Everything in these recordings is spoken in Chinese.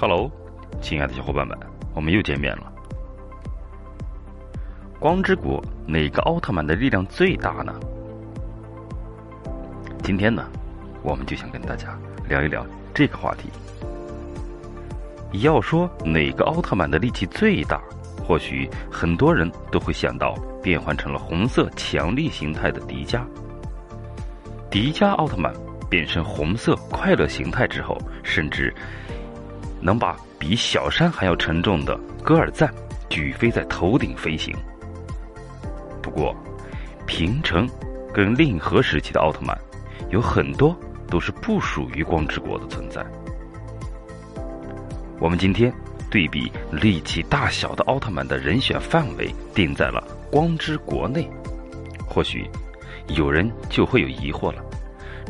Hello，亲爱的小伙伴们，我们又见面了。光之国哪个奥特曼的力量最大呢？今天呢，我们就想跟大家聊一聊这个话题。要说哪个奥特曼的力气最大，或许很多人都会想到变换成了红色强力形态的迪迦。迪迦奥特曼变身红色快乐形态之后，甚至。能把比小山还要沉重的戈尔赞举飞在头顶飞行。不过，平成跟令和时期的奥特曼有很多都是不属于光之国的存在。我们今天对比力气大小的奥特曼的人选范围定在了光之国内。或许有人就会有疑惑了：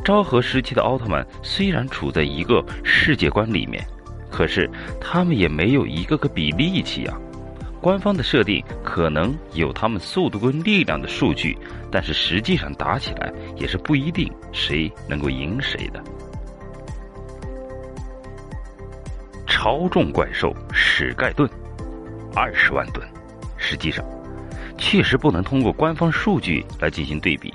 昭和时期的奥特曼虽然处在一个世界观里面。可是他们也没有一个个比力气呀。官方的设定可能有他们速度跟力量的数据，但是实际上打起来也是不一定谁能够赢谁的。超重怪兽史盖顿，二十万吨，实际上确实不能通过官方数据来进行对比，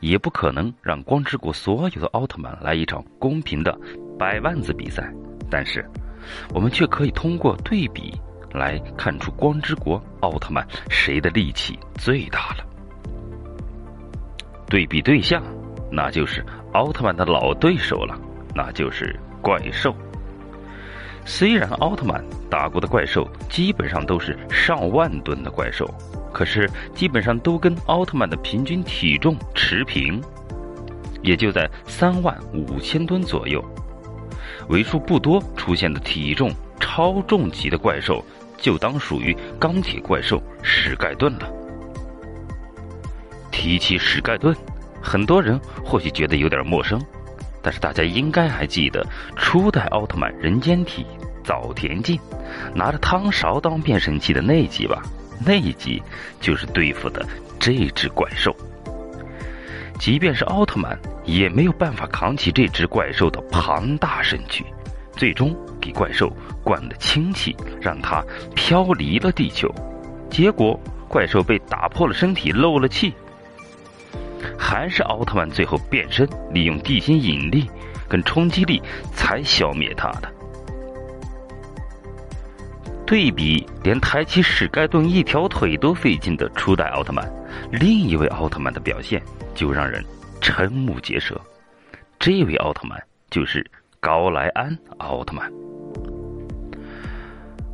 也不可能让光之国所有的奥特曼来一场公平的百万字比赛。但是，我们却可以通过对比来看出光之国奥特曼谁的力气最大了。对比对象，那就是奥特曼的老对手了，那就是怪兽。虽然奥特曼打过的怪兽基本上都是上万吨的怪兽，可是基本上都跟奥特曼的平均体重持平，也就在三万五千吨左右。为数不多出现的体重超重级的怪兽，就当属于钢铁怪兽史盖顿了。提起史盖顿，很多人或许觉得有点陌生，但是大家应该还记得初代奥特曼人间体早田进拿着汤勺当变身器的那集吧？那一集就是对付的这只怪兽。即便是奥特曼也没有办法扛起这只怪兽的庞大身躯，最终给怪兽灌了氢气，让它飘离了地球。结果怪兽被打破了身体，漏了气。还是奥特曼最后变身，利用地心引力跟冲击力才消灭他的。对比连抬起史盖顿一条腿都费劲的初代奥特曼，另一位奥特曼的表现。就让人瞠目结舌。这位奥特曼就是高莱安奥特曼。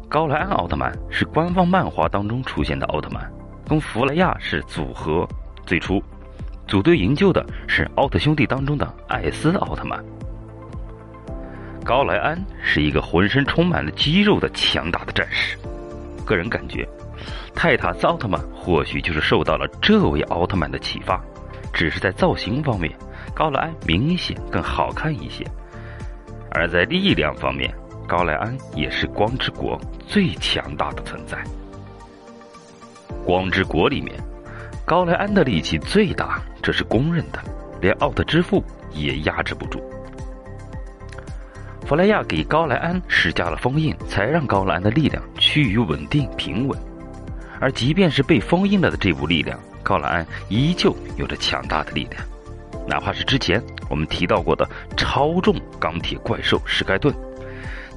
高莱安奥特曼是官方漫画当中出现的奥特曼，跟弗莱亚是组合。最初组队营救的是奥特兄弟当中的艾斯奥特曼。高莱安是一个浑身充满了肌肉的强大的战士。个人感觉，泰塔斯奥特曼或许就是受到了这位奥特曼的启发。只是在造型方面，高莱安明显更好看一些；而在力量方面，高莱安也是光之国最强大的存在。光之国里面，高莱安的力气最大，这是公认的，连奥特之父也压制不住。弗莱亚给高莱安施加了封印，才让高莱安的力量趋于稳定平稳。而即便是被封印了的这股力量，高莱安依旧有着强大的力量，哪怕是之前我们提到过的超重钢铁怪兽史盖顿，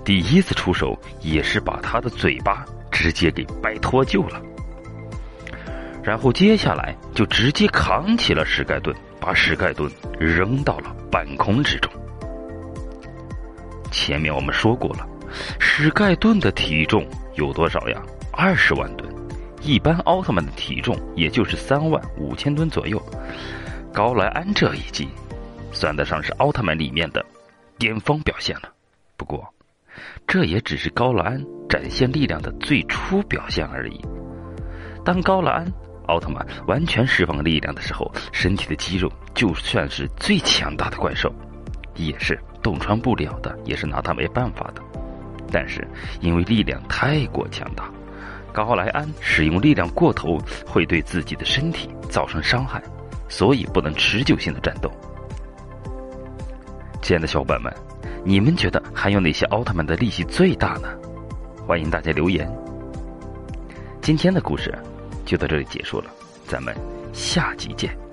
第一次出手也是把他的嘴巴直接给掰脱臼了，然后接下来就直接扛起了史盖顿，把史盖顿扔到了半空之中。前面我们说过了，史盖顿的体重有多少呀？二十万吨。一般奥特曼的体重也就是三万五千吨左右，高莱安这一击，算得上是奥特曼里面的巅峰表现了。不过，这也只是高莱安展现力量的最初表现而已。当高莱安奥特曼完全释放力量的时候，身体的肌肉就算是最强大的怪兽，也是洞穿不了的，也是拿他没办法的。但是因为力量太过强大。高莱安使用力量过头，会对自己的身体造成伤害，所以不能持久性的战斗。亲爱的小伙伴们，你们觉得还有哪些奥特曼的力气最大呢？欢迎大家留言。今天的故事就到这里结束了，咱们下集见。